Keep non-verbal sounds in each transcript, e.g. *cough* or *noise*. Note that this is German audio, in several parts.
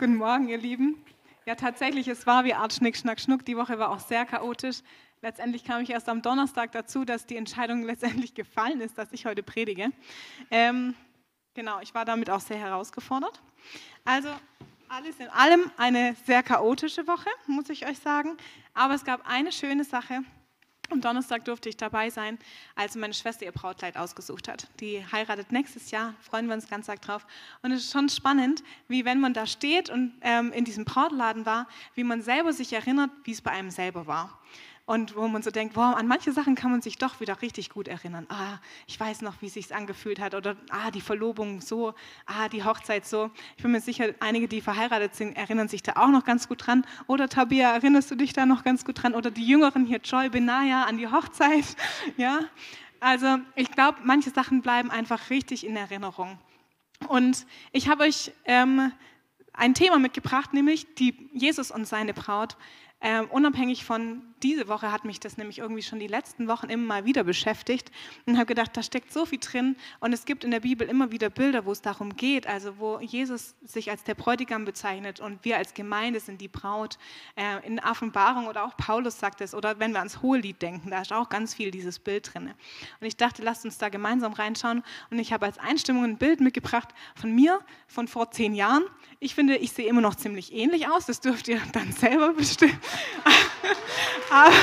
Guten Morgen, ihr Lieben. Ja, tatsächlich, es war wie Art Schnick, Schnack, Schnuck. Die Woche war auch sehr chaotisch. Letztendlich kam ich erst am Donnerstag dazu, dass die Entscheidung *laughs* letztendlich gefallen ist, dass ich heute predige. Ähm, genau, ich war damit auch sehr herausgefordert. Also, alles in allem eine sehr chaotische Woche, muss ich euch sagen. Aber es gab eine schöne Sache, am Donnerstag durfte ich dabei sein, als meine Schwester ihr Brautkleid ausgesucht hat. Die heiratet nächstes Jahr, freuen wir uns ganz arg drauf. Und es ist schon spannend, wie wenn man da steht und ähm, in diesem Brautladen war, wie man selber sich erinnert, wie es bei einem selber war und wo man so denkt, wow, an manche Sachen kann man sich doch wieder richtig gut erinnern. Ah, ich weiß noch, wie es sich angefühlt hat oder ah, die Verlobung so, ah, die Hochzeit so. Ich bin mir sicher, einige, die verheiratet sind, erinnern sich da auch noch ganz gut dran. Oder Tabia, erinnerst du dich da noch ganz gut dran? Oder die Jüngeren hier, Joy, Benaya, an die Hochzeit. *laughs* Ja, also ich glaube, manche Sachen bleiben einfach richtig in Erinnerung. Und ich habe euch ähm, ein Thema mitgebracht, nämlich die Jesus und seine Braut. Ähm, unabhängig von diese Woche hat mich das nämlich irgendwie schon die letzten Wochen immer mal wieder beschäftigt und habe gedacht, da steckt so viel drin und es gibt in der Bibel immer wieder Bilder, wo es darum geht, also wo Jesus sich als der Bräutigam bezeichnet und wir als Gemeinde sind die Braut. Äh, in Offenbarung oder auch Paulus sagt es oder wenn wir ans Hohelied denken, da ist auch ganz viel dieses Bild drin. Und ich dachte, lasst uns da gemeinsam reinschauen und ich habe als Einstimmung ein Bild mitgebracht von mir von vor zehn Jahren. Ich finde, ich sehe immer noch ziemlich ähnlich aus, das dürft ihr dann selber bestimmen. *laughs* aber,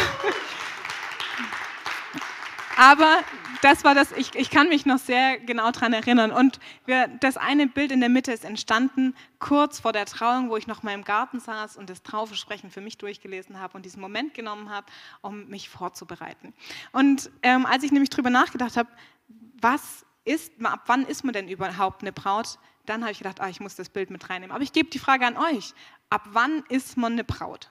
aber das war das, ich, ich kann mich noch sehr genau daran erinnern. Und wir, das eine Bild in der Mitte ist entstanden kurz vor der Trauung, wo ich noch mal im Garten saß und das Traufesprechen für mich durchgelesen habe und diesen Moment genommen habe, um mich vorzubereiten. Und ähm, als ich nämlich darüber nachgedacht habe, was ist, ab wann ist man denn überhaupt eine Braut, dann habe ich gedacht, ah, ich muss das Bild mit reinnehmen. Aber ich gebe die Frage an euch, ab wann ist man eine Braut?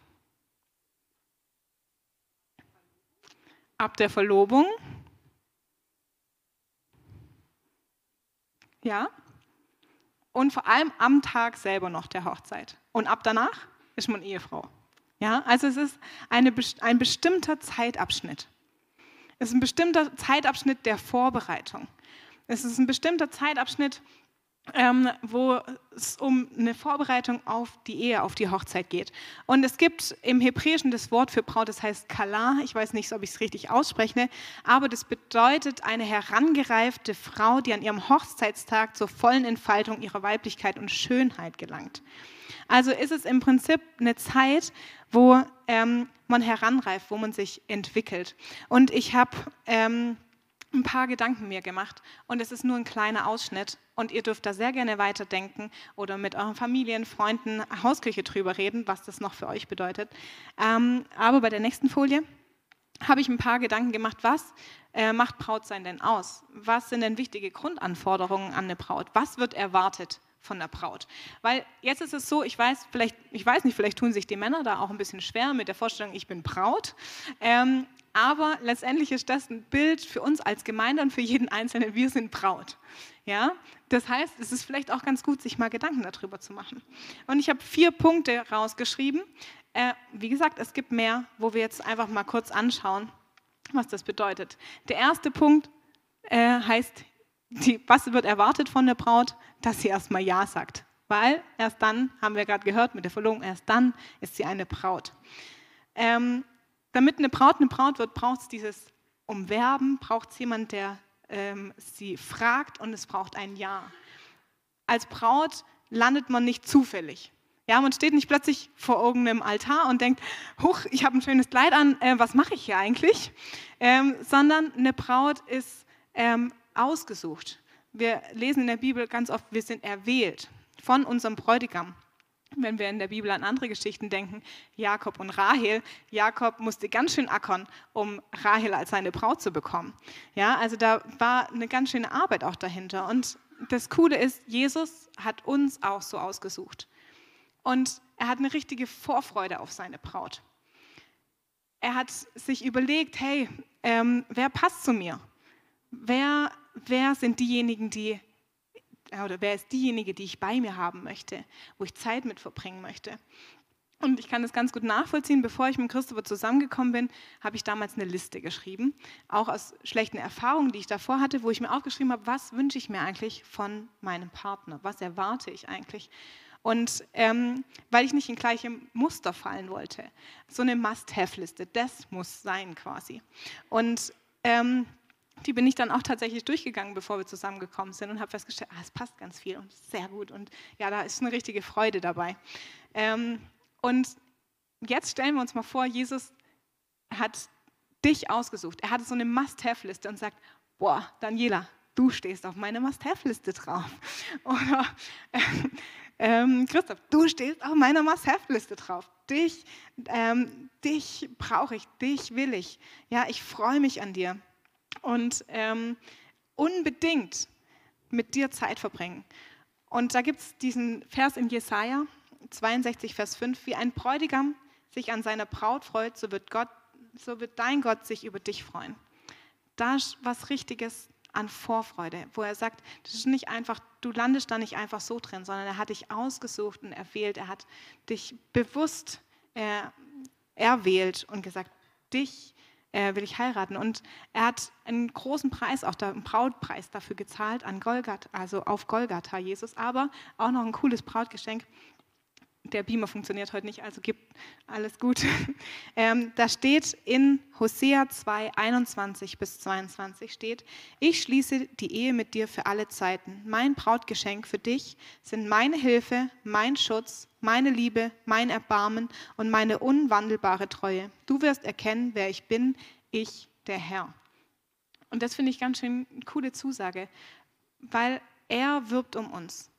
Ab der Verlobung. Ja. Und vor allem am Tag selber noch der Hochzeit. Und ab danach ist man Ehefrau. Ja, also es ist eine, ein bestimmter Zeitabschnitt. Es ist ein bestimmter Zeitabschnitt der Vorbereitung. Es ist ein bestimmter Zeitabschnitt, ähm, wo es um eine Vorbereitung auf die Ehe, auf die Hochzeit geht. Und es gibt im Hebräischen das Wort für Braut, das heißt Kala. Ich weiß nicht, ob ich es richtig ausspreche, aber das bedeutet eine herangereifte Frau, die an ihrem Hochzeitstag zur vollen Entfaltung ihrer Weiblichkeit und Schönheit gelangt. Also ist es im Prinzip eine Zeit, wo ähm, man heranreift, wo man sich entwickelt. Und ich habe ähm, ein paar Gedanken mir gemacht und es ist nur ein kleiner Ausschnitt und ihr dürft da sehr gerne weiterdenken oder mit euren Familien, Freunden, Hausküche drüber reden, was das noch für euch bedeutet. Ähm, aber bei der nächsten Folie habe ich ein paar Gedanken gemacht, was äh, macht Brautsein denn aus? Was sind denn wichtige Grundanforderungen an eine Braut? Was wird erwartet von der Braut. Weil jetzt ist es so, ich weiß, vielleicht, ich weiß nicht, vielleicht tun sich die Männer da auch ein bisschen schwer mit der Vorstellung, ich bin Braut. Ähm, aber letztendlich ist das ein Bild für uns als Gemeinde und für jeden Einzelnen, wir sind Braut. Ja? Das heißt, es ist vielleicht auch ganz gut, sich mal Gedanken darüber zu machen. Und ich habe vier Punkte rausgeschrieben. Äh, wie gesagt, es gibt mehr, wo wir jetzt einfach mal kurz anschauen, was das bedeutet. Der erste Punkt äh, heißt die, was wird erwartet von der Braut? Dass sie erstmal Ja sagt. Weil erst dann, haben wir gerade gehört mit der Verlobung, erst dann ist sie eine Braut. Ähm, damit eine Braut eine Braut wird, braucht es dieses Umwerben, braucht es jemand, der ähm, sie fragt und es braucht ein Ja. Als Braut landet man nicht zufällig. Ja, man steht nicht plötzlich vor irgendeinem Altar und denkt, huch, ich habe ein schönes Kleid an, äh, was mache ich hier eigentlich? Ähm, sondern eine Braut ist ähm, ausgesucht. Wir lesen in der Bibel ganz oft, wir sind erwählt von unserem Bräutigam. Wenn wir in der Bibel an andere Geschichten denken, Jakob und Rahel. Jakob musste ganz schön ackern, um Rahel als seine Braut zu bekommen. Ja, also da war eine ganz schöne Arbeit auch dahinter. Und das Coole ist, Jesus hat uns auch so ausgesucht. Und er hat eine richtige Vorfreude auf seine Braut. Er hat sich überlegt, hey, ähm, wer passt zu mir? Wer wer sind diejenigen, die, oder wer ist diejenige, die ich bei mir haben möchte, wo ich Zeit mit verbringen möchte. Und ich kann das ganz gut nachvollziehen. Bevor ich mit Christopher zusammengekommen bin, habe ich damals eine Liste geschrieben, auch aus schlechten Erfahrungen, die ich davor hatte, wo ich mir aufgeschrieben habe, was wünsche ich mir eigentlich von meinem Partner, was erwarte ich eigentlich. Und ähm, weil ich nicht in gleiche Muster fallen wollte. So eine Must-Have-Liste, das muss sein quasi. Und ähm, die bin ich dann auch tatsächlich durchgegangen, bevor wir zusammengekommen sind und habe festgestellt, ah, es passt ganz viel und sehr gut und ja, da ist eine richtige Freude dabei. Ähm, und jetzt stellen wir uns mal vor, Jesus hat dich ausgesucht. Er hatte so eine Must-Have-Liste und sagt, boah, Daniela, du stehst auf meiner Must-Have-Liste drauf. *laughs* Oder ähm, Christoph, du stehst auf meiner Must-Have-Liste drauf. Dich, ähm, dich brauche ich, dich will ich. Ja, ich freue mich an dir und ähm, unbedingt mit dir Zeit verbringen. Und da gibt es diesen Vers in Jesaja 62, Vers 5, wie ein Bräutigam sich an seiner Braut freut, so wird, Gott, so wird dein Gott sich über dich freuen. Da ist was Richtiges an Vorfreude, wo er sagt, das ist nicht einfach, du landest da nicht einfach so drin, sondern er hat dich ausgesucht und erwählt, er hat dich bewusst äh, erwählt und gesagt, dich äh, will ich heiraten. Und er hat einen großen Preis, auch einen Brautpreis dafür gezahlt an Golgatha, also auf Golgatha Jesus, aber auch noch ein cooles Brautgeschenk. Der Beamer funktioniert heute nicht, also gibt alles gut. *laughs* Ähm, da steht in Hosea 2, 21 bis 22 steht, ich schließe die Ehe mit dir für alle Zeiten. Mein Brautgeschenk für dich sind meine Hilfe, mein Schutz, meine Liebe, mein Erbarmen und meine unwandelbare Treue. Du wirst erkennen, wer ich bin, ich, der Herr. Und das finde ich ganz schön eine coole Zusage, weil er wirbt um uns.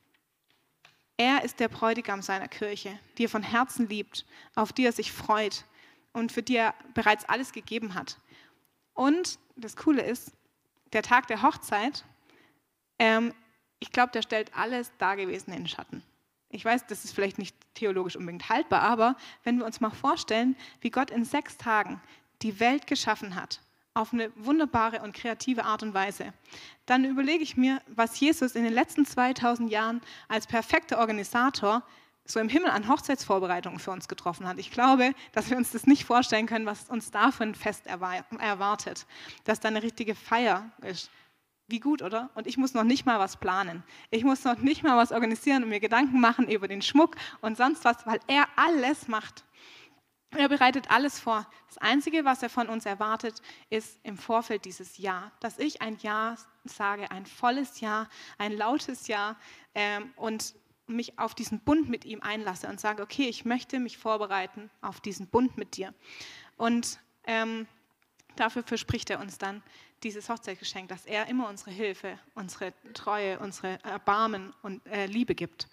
Er ist der Bräutigam seiner Kirche, die er von Herzen liebt, auf die er sich freut und für die er bereits alles gegeben hat. Und das Coole ist, der Tag der Hochzeit, ähm, ich glaube, der stellt alles Dagewesene in Schatten. Ich weiß, das ist vielleicht nicht theologisch unbedingt haltbar, aber wenn wir uns mal vorstellen, wie Gott in sechs Tagen die Welt geschaffen hat, auf eine wunderbare und kreative Art und Weise, dann überlege ich mir, was Jesus in den letzten 2000 Jahren als perfekter Organisator so im Himmel an Hochzeitsvorbereitungen für uns getroffen hat. Ich glaube, dass wir uns das nicht vorstellen können, was uns da für ein Fest erwartet, dass da eine richtige Feier ist, wie gut, oder? Und ich muss noch nicht mal was planen. Ich muss noch nicht mal was organisieren und mir Gedanken machen über den Schmuck und sonst was, weil er alles macht. Er bereitet alles vor. Das Einzige, was er von uns erwartet, ist im Vorfeld dieses Ja, dass ich ein Ja sage, ein volles Ja, ein lautes Ja ähm, und mich auf diesen Bund mit ihm einlasse und sage, okay, ich möchte mich vorbereiten auf diesen Bund mit dir. Und ähm, dafür verspricht er uns dann dieses Hochzeitsgeschenk, dass er immer unsere Hilfe, unsere Treue, unsere Erbarmen und äh, Liebe gibt.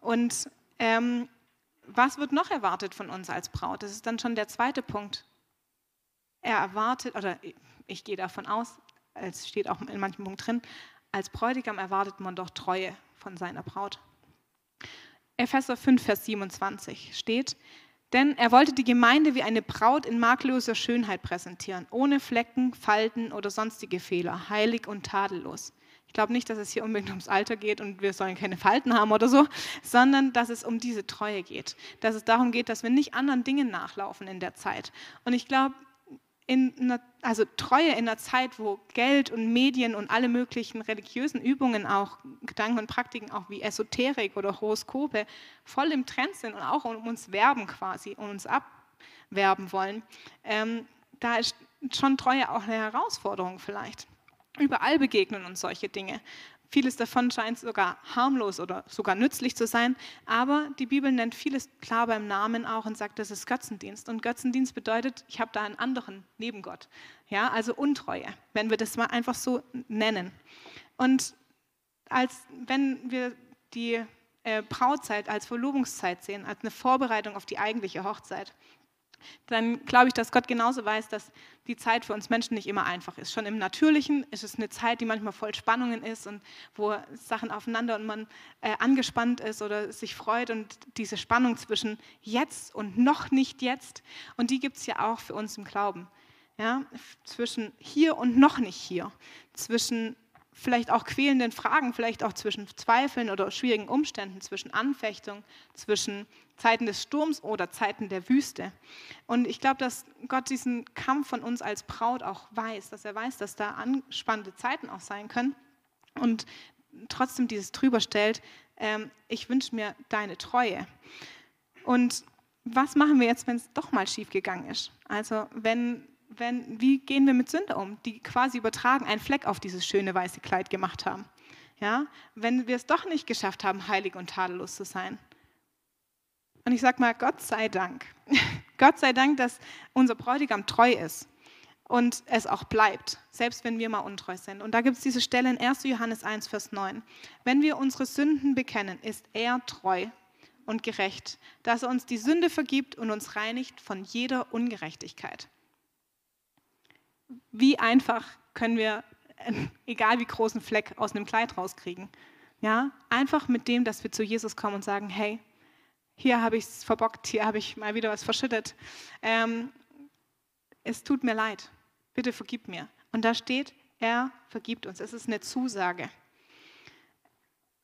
Und ähm, was wird noch erwartet von uns als Braut? Das ist dann schon der zweite Punkt. Er erwartet, oder ich gehe davon aus, es steht auch in manchen Punkten drin, als Bräutigam erwartet man doch Treue von seiner Braut. Epheser 5, Vers 27 steht, denn er wollte die Gemeinde wie eine Braut in makelloser Schönheit präsentieren, ohne Flecken, Falten oder sonstige Fehler, heilig und tadellos. Ich glaube nicht, dass es hier unbedingt ums Alter geht und wir sollen keine Falten haben oder so, sondern dass es um diese Treue geht. Dass es darum geht, dass wir nicht anderen Dingen nachlaufen in der Zeit. Und ich glaube, in einer, also Treue in einer Zeit, wo Geld und Medien und alle möglichen religiösen Übungen, auch Gedanken und Praktiken, auch wie Esoterik oder Horoskope, voll im Trend sind und auch um uns werben quasi und uns abwerben wollen, ähm, da ist schon Treue auch eine Herausforderung vielleicht. Überall begegnen uns solche Dinge. Vieles davon scheint sogar harmlos oder sogar nützlich zu sein, aber die Bibel nennt vieles klar beim Namen auch und sagt, das ist Götzendienst. Und Götzendienst bedeutet, ich habe da einen anderen neben Gott. Ja, also Untreue, wenn wir das mal einfach so nennen. Und als wenn wir die äh, Brautzeit als Verlobungszeit sehen, als eine Vorbereitung auf die eigentliche Hochzeit, dann glaube ich, dass Gott genauso weiß, dass die Zeit für uns Menschen nicht immer einfach ist. Schon im Natürlichen ist es eine Zeit, die manchmal voll Spannungen ist und wo Sachen aufeinander und man äh, angespannt ist oder sich freut und diese Spannung zwischen jetzt und noch nicht jetzt. Und die gibt es ja auch für uns im Glauben. Ja? Zwischen hier und noch nicht hier. Zwischen vielleicht auch quälenden Fragen, vielleicht auch zwischen Zweifeln oder schwierigen Umständen, zwischen Anfechtung, zwischen Zeiten des Sturms oder Zeiten der Wüste. Und ich glaube, dass Gott diesen Kampf von uns als Braut auch weiß, dass er weiß, dass da anspannende Zeiten auch sein können und trotzdem dieses drüber stellt, ähm, ich wünsche mir deine Treue. Und was machen wir jetzt, wenn es doch mal schief gegangen ist? Also wenn, wenn, wie gehen wir mit Sünde um, die quasi übertragen einen Fleck auf dieses schöne weiße Kleid gemacht haben? Ja, wenn wir es doch nicht geschafft haben, heilig und tadellos zu sein. Und ich sage mal, Gott sei Dank. *laughs* Gott sei Dank, dass unser Bräutigam treu ist und es auch bleibt, selbst wenn wir mal untreu sind. Und da gibt es diese Stelle in 1. Johannes 1, Vers 9. Wenn wir unsere Sünden bekennen, ist er treu und gerecht, dass er uns die Sünde vergibt und uns reinigt von jeder Ungerechtigkeit. Wie einfach können wir, *laughs* egal wie großen Fleck, aus einem Kleid rauskriegen? Ja, einfach mit dem, dass wir zu Jesus kommen und sagen, hey, hier habe ich es verbockt, hier habe ich mal wieder was verschüttet. Ähm, es tut mir leid bitte vergib mir. Und da steht, er vergibt uns. Es ist eine Zusage.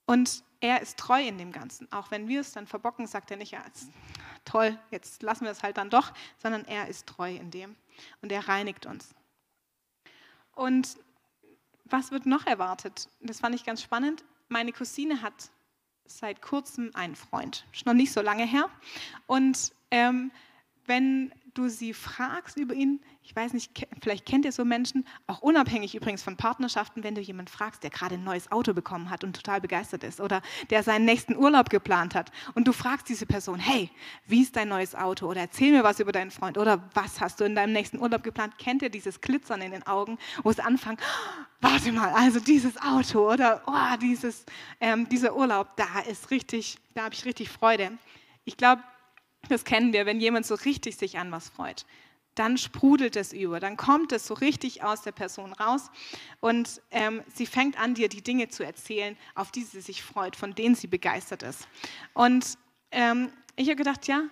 Und er ist treu in dem Ganzen. Auch wenn wir es dann verbocken, sagt er nicht, ja, toll, jetzt lassen wir es halt dann doch, sondern er ist treu in dem. Und er reinigt uns. Und was wird noch erwartet? Das fand ich ganz spannend. Meine Cousine hat seit kurzem einen Freund, ist noch nicht so lange her. Und ähm, wenn du sie fragst über ihn, ich weiß nicht, vielleicht kennt ihr so Menschen, auch unabhängig übrigens von Partnerschaften, wenn du jemanden fragst, der gerade ein neues Auto bekommen hat und total begeistert ist oder der seinen nächsten Urlaub geplant hat und du fragst diese Person, hey, wie ist dein neues Auto oder erzähl mir was über deinen Freund oder was hast du in deinem nächsten Urlaub geplant, kennt ihr dieses Glitzern in den Augen, wo es anfängt, warte mal, also dieses Auto oder oh, dieses, ähm, dieser Urlaub, da ist richtig, da habe ich richtig Freude. Ich glaube, das kennen wir, wenn jemand so richtig sich an was freut. Dann sprudelt es über, dann kommt es so richtig aus der Person raus und ähm, sie fängt an, dir die Dinge zu erzählen, auf die sie sich freut, von denen sie begeistert ist. Und ähm, ich habe gedacht, ja,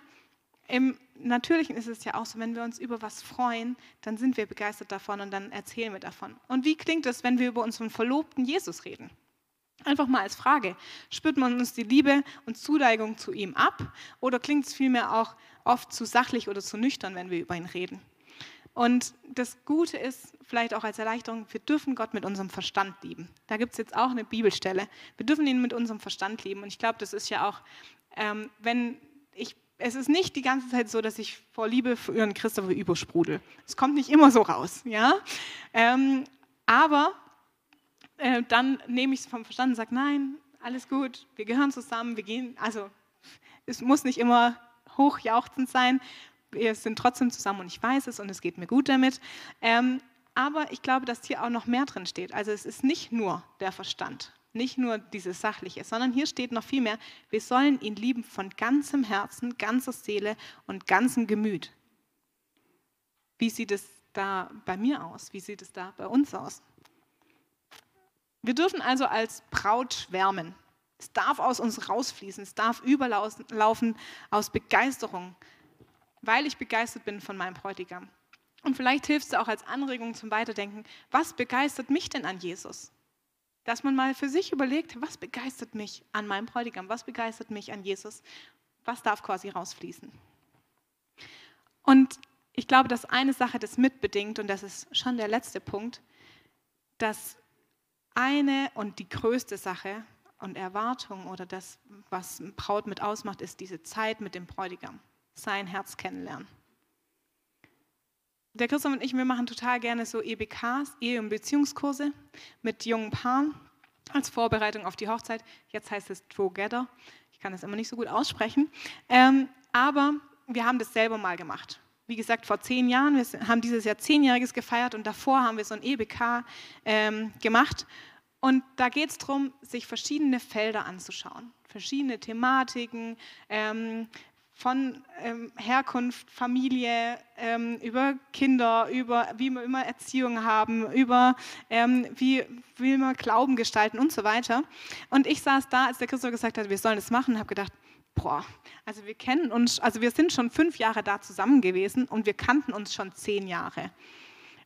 im Natürlichen ist es ja auch so, wenn wir uns über was freuen, dann sind wir begeistert davon und dann erzählen wir davon. Und wie klingt es, wenn wir über unseren Verlobten Jesus reden? Einfach mal als Frage, spürt man uns die Liebe und Zuneigung zu ihm ab oder klingt es vielmehr auch oft zu sachlich oder zu nüchtern, wenn wir über ihn reden? Und das Gute ist, vielleicht auch als Erleichterung, wir dürfen Gott mit unserem Verstand lieben. Da gibt es jetzt auch eine Bibelstelle. Wir dürfen ihn mit unserem Verstand lieben. Und ich glaube, das ist ja auch, ähm, wenn ich, es ist nicht die ganze Zeit so, dass ich vor Liebe für Ihren Christopher übersprudel. Es kommt nicht immer so raus, ja. Ähm, aber äh, dann nehme ich es vom Verstand und sage, nein, alles gut, wir gehören zusammen, wir gehen, also es muss nicht immer hochjauchzend sein, wir sind trotzdem zusammen und ich weiß es und es geht mir gut damit. Ähm, aber ich glaube, dass hier auch noch mehr drin steht. Also es ist nicht nur der Verstand, nicht nur dieses Sachliche, sondern hier steht noch viel mehr, wir sollen ihn lieben von ganzem Herzen, ganzer Seele und ganzem Gemüt. Wie sieht es da bei mir aus? Wie sieht es da bei uns aus? Wir dürfen also als Braut schwärmen. Es darf aus uns rausfließen, es darf überlaufen aus Begeisterung, weil ich begeistert bin von meinem Bräutigam. Und vielleicht hilft es auch als Anregung zum Weiterdenken, was begeistert mich denn an Jesus? Dass man mal für sich überlegt, was begeistert mich an meinem Bräutigam, was begeistert mich an Jesus, was darf quasi rausfließen. Und ich glaube, dass eine Sache das mitbedingt, und das ist schon der letzte Punkt, dass eine und die größte Sache und Erwartung oder das, was Braut mit ausmacht, ist diese Zeit mit dem Bräutigam, sein Herz kennenlernen. Der Christoph und ich, wir machen total gerne so EBKs, Ehe- und Beziehungskurse mit jungen Paaren als Vorbereitung auf die Hochzeit. Jetzt heißt es Together. Ich kann das immer nicht so gut aussprechen. Ähm, aber wir haben das selber mal gemacht. Wie gesagt, vor zehn Jahren, wir haben dieses Jahr zehnjähriges gefeiert und davor haben wir so ein EBK ähm, gemacht. Und da geht es darum, sich verschiedene Felder anzuschauen, verschiedene Thematiken, ähm, von ähm, Herkunft, Familie, ähm, über Kinder, über wie wir immer Erziehung haben, über ähm, wie will man Glauben gestalten und so weiter. Und ich saß da, als der Christoph gesagt hat, wir sollen das machen, habe gedacht, boah, also wir kennen uns, also wir sind schon fünf Jahre da zusammen gewesen und wir kannten uns schon zehn Jahre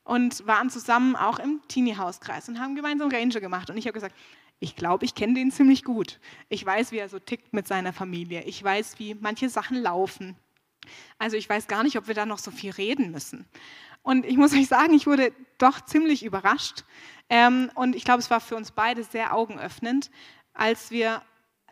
und waren zusammen auch im Teenie-Hauskreis und haben gemeinsam Ranger gemacht. Und ich habe gesagt, ich glaube, ich kenne den ziemlich gut. Ich weiß, wie er so tickt mit seiner Familie. Ich weiß, wie manche Sachen laufen. Also ich weiß gar nicht, ob wir da noch so viel reden müssen. Und ich muss *laughs* euch sagen, ich wurde doch ziemlich überrascht. Ähm, und ich glaube, es war für uns beide sehr augenöffnend, als wir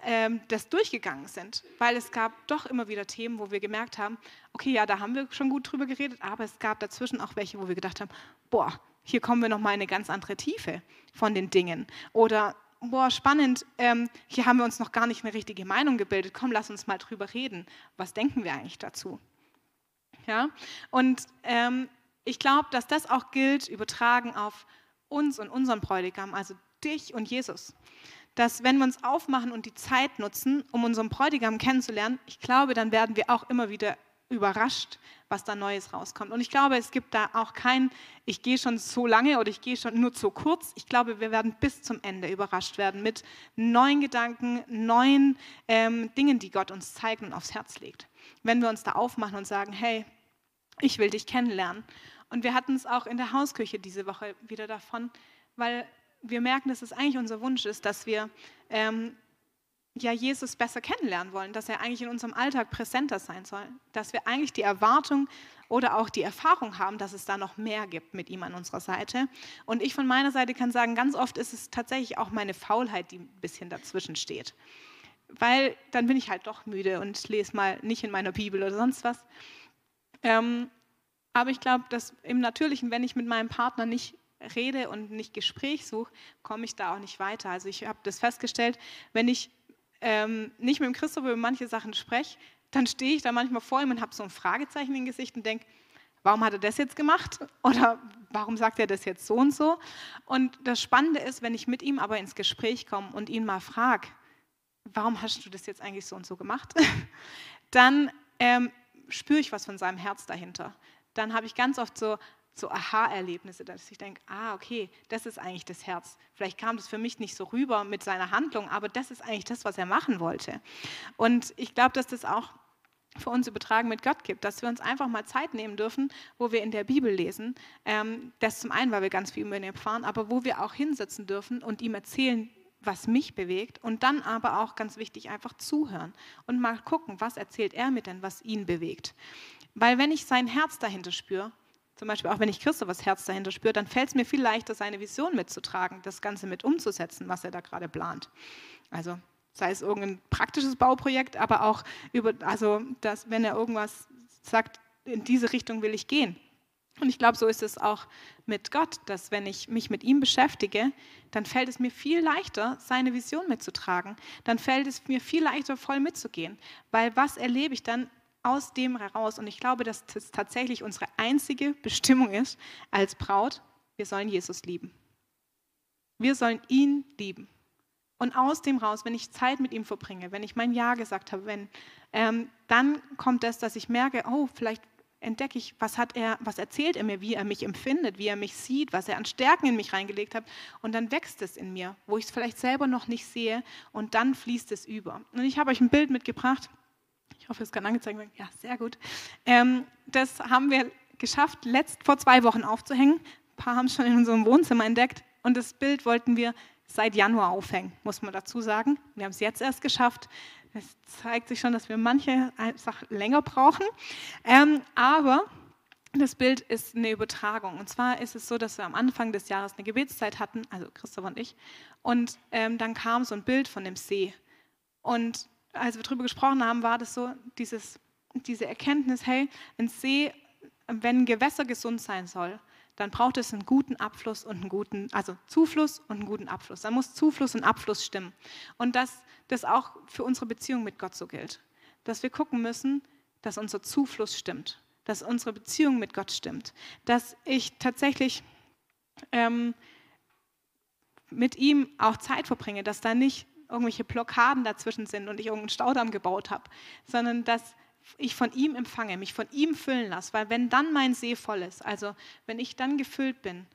ähm, das durchgegangen sind, weil es gab doch immer wieder Themen, wo wir gemerkt haben, okay, ja, da haben wir schon gut drüber geredet, aber es gab dazwischen auch welche, wo wir gedacht haben, boah, hier kommen wir noch mal in eine ganz andere Tiefe von den Dingen. Oder boah, spannend, ähm, hier haben wir uns noch gar nicht eine richtige Meinung gebildet. Komm, lass uns mal drüber reden. Was denken wir eigentlich dazu? Ja, und ähm, ich glaube, dass das auch gilt, übertragen auf uns und unseren Bräutigam, also dich und Jesus. Dass wenn wir uns aufmachen und die Zeit nutzen, um unseren Bräutigam kennenzulernen, ich glaube, dann werden wir auch immer wieder überrascht, was da Neues rauskommt. Und ich glaube, es gibt da auch kein, ich gehe schon so lange oder ich gehe schon nur zu kurz. Ich glaube, wir werden bis zum Ende überrascht werden mit neuen Gedanken, neuen ähm, Dingen, die Gott uns zeigt und aufs Herz legt. Wenn wir uns da aufmachen und sagen, hey, ich will dich kennenlernen. Und wir hatten es auch in der Hausküche diese Woche wieder davon, weil wir merken, dass es eigentlich unser Wunsch ist, dass wir ähm, ja Jesus besser kennenlernen wollen, dass er eigentlich in unserem Alltag präsenter sein soll, dass wir eigentlich die Erwartung oder auch die Erfahrung haben, dass es da noch mehr gibt mit ihm an unserer Seite. Und ich von meiner Seite kann sagen, ganz oft ist es tatsächlich auch meine Faulheit, die ein bisschen dazwischen steht. Weil dann bin ich halt doch müde und lese mal nicht in meiner Bibel oder sonst was. Ähm, aber ich glaube, dass im Natürlichen, wenn ich mit meinem Partner nicht rede und nicht Gespräch suche, komme ich da auch nicht weiter. Also ich habe das festgestellt, wenn ich ähm, nicht mit dem Christoph über manche Sachen spreche, dann stehe ich da manchmal vor ihm und habe so ein Fragezeichen im Gesicht und denke, warum hat er das jetzt gemacht? *laughs* Oder warum sagt er das jetzt so und so? Und das Spannende ist, wenn ich mit ihm aber ins Gespräch komme und ihn mal frage, warum hast du das jetzt eigentlich so und so gemacht? *laughs* dann ähm, spüre ich was von seinem Herz dahinter. Dann habe ich ganz oft so, so Aha-Erlebnisse, dass ich denke, ah, okay, das ist eigentlich das Herz. Vielleicht kam das für mich nicht so rüber mit seiner Handlung, aber das ist eigentlich das, was er machen wollte. Und ich glaube, dass das auch für uns übertragen mit Gott gibt, dass wir uns einfach mal Zeit nehmen dürfen, wo wir in der Bibel lesen. Ähm, das zum einen, weil wir ganz viel über ihn erfahren, aber wo wir auch hinsetzen dürfen und ihm erzählen, was mich bewegt und dann aber auch ganz wichtig einfach zuhören und mal gucken, was erzählt er mir denn, was ihn bewegt. Weil wenn ich sein Herz dahinter spüre, zum Beispiel auch wenn ich Christophers Herz dahinter spüre, dann fällt es mir viel leichter, seine Vision mitzutragen, das Ganze mit umzusetzen, was er da gerade plant. Also sei es irgendein praktisches Bauprojekt, aber auch über, also dass, wenn er irgendwas sagt, in diese Richtung will ich gehen. Und ich glaube, so ist es auch mit Gott, dass wenn ich mich mit ihm beschäftige, dann fällt es mir viel leichter, seine Vision mitzutragen. Dann fällt es mir viel leichter, voll mitzugehen. Weil was erlebe ich dann? Aus dem heraus. Und ich glaube, dass das tatsächlich unsere einzige Bestimmung ist als Braut. Wir sollen Jesus lieben. Wir sollen ihn lieben. Und aus dem raus, wenn ich Zeit mit ihm verbringe, wenn ich mein Ja gesagt habe, wenn, ähm, dann kommt das, dass ich merke, oh, vielleicht entdecke ich, was hat er, was erzählt er mir, wie er mich empfindet, wie er mich sieht, was er an Stärken in mich reingelegt hat. Und dann wächst es in mir, wo ich es vielleicht selber noch nicht sehe. Und dann fließt es über. Und ich habe euch ein Bild mitgebracht. Ich hoffe, es kann angezeigt werden. Ja, sehr gut. Ähm, das haben wir geschafft, letzt vor zwei Wochen aufzuhängen. Ein paar haben es schon in unserem Wohnzimmer entdeckt. Und das Bild wollten wir seit Januar aufhängen, muss man dazu sagen. Wir haben es jetzt erst geschafft. Es zeigt sich schon, dass wir manche einfach länger brauchen. Ähm, aber das Bild ist eine Übertragung. Und zwar ist es so, dass wir am Anfang des Jahres eine Gebetszeit hatten, also Christoph und ich. Und ähm, dann kam so ein Bild von dem See. Und als wir darüber gesprochen haben, war das so, dieses, diese Erkenntnis, hey, ein See, wenn ein Gewässer gesund sein soll, dann braucht es einen guten Abfluss und einen guten, also Zufluss und einen guten Abfluss. Da muss Zufluss und Abfluss stimmen. Und dass das auch für unsere Beziehung mit Gott so gilt. Dass wir gucken müssen, dass unser Zufluss stimmt, dass unsere Beziehung mit Gott stimmt, dass ich tatsächlich ähm, mit ihm auch Zeit verbringe, dass da nicht irgendwelche Blockaden dazwischen sind und ich irgendeinen Staudamm gebaut habe, sondern dass ich von ihm empfange, mich von ihm füllen lasse, weil wenn dann mein See voll ist, also wenn ich dann gefüllt bin,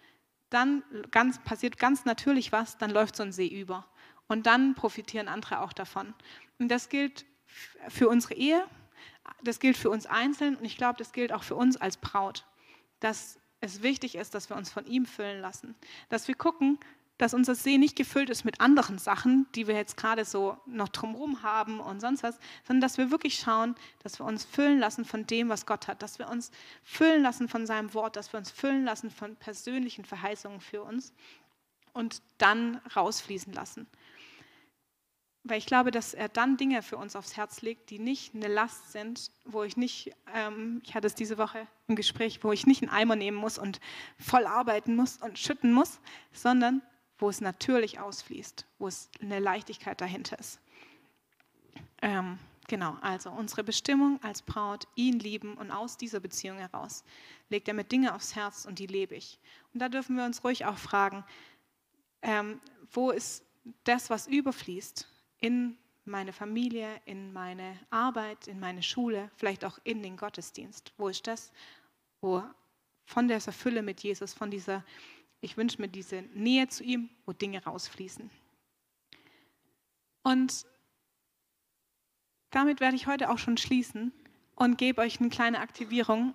dann ganz, passiert ganz natürlich was, dann läuft so ein See über. Und dann profitieren andere auch davon. Und das gilt für unsere Ehe, das gilt für uns einzeln und ich glaube, das gilt auch für uns als Braut, dass es wichtig ist, dass wir uns von ihm füllen lassen, dass wir gucken, dass unser See nicht gefüllt ist mit anderen Sachen, die wir jetzt gerade so noch drumherum haben und sonst was, sondern dass wir wirklich schauen, dass wir uns füllen lassen von dem, was Gott hat, dass wir uns füllen lassen von seinem Wort, dass wir uns füllen lassen von persönlichen Verheißungen für uns und dann rausfließen lassen. weil ich glaube, dass er dann Dinge für uns aufs Herz legt, die nicht eine Last sind, wo ich nicht, ähm, ich hatte es diese Woche im Gespräch, wo ich nicht einen Eimer nehmen muss und voll arbeiten muss und schütten muss, sondern wo es natürlich ausfließt, wo es eine Leichtigkeit dahinter ist. Ähm, genau, also unsere Bestimmung als Braut, ihn lieben und aus dieser Beziehung heraus legt er mir Dinge aufs Herz und die lebe ich. Und da dürfen wir uns ruhig auch fragen, ähm, wo ist das, was überfließt, in meine Familie, in meine Arbeit, in meine Schule, vielleicht auch in den Gottesdienst. Wo ist das, wo von dieser Fülle mit Jesus, von dieser, ich wünsche mir diese Nähe zu ihm, wo Dinge rausfließen. Und damit werde ich heute auch schon schließen und gebe euch eine kleine Aktivierung,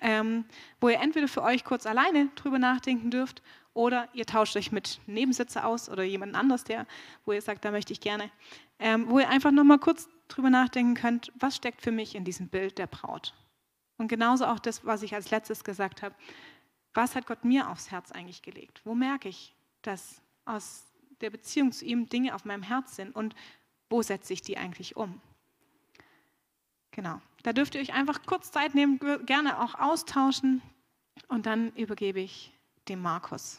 ähm, wo ihr entweder für euch kurz alleine drüber nachdenken dürft oder ihr tauscht euch mit Nebensitzer aus oder jemand anderes, der, wo ihr sagt, da möchte ich gerne, ähm, wo ihr einfach nochmal kurz drüber nachdenken könnt, was steckt für mich in diesem Bild der Braut? Und genauso auch das, was ich als letztes gesagt habe, was hat Gott mir aufs Herz eigentlich gelegt? Wo merke ich, dass aus der Beziehung zu ihm Dinge auf meinem Herz sind und wo setze ich die eigentlich um? Genau, da dürft ihr euch einfach kurz Zeit nehmen, gerne auch austauschen und dann übergebe ich dem Markus.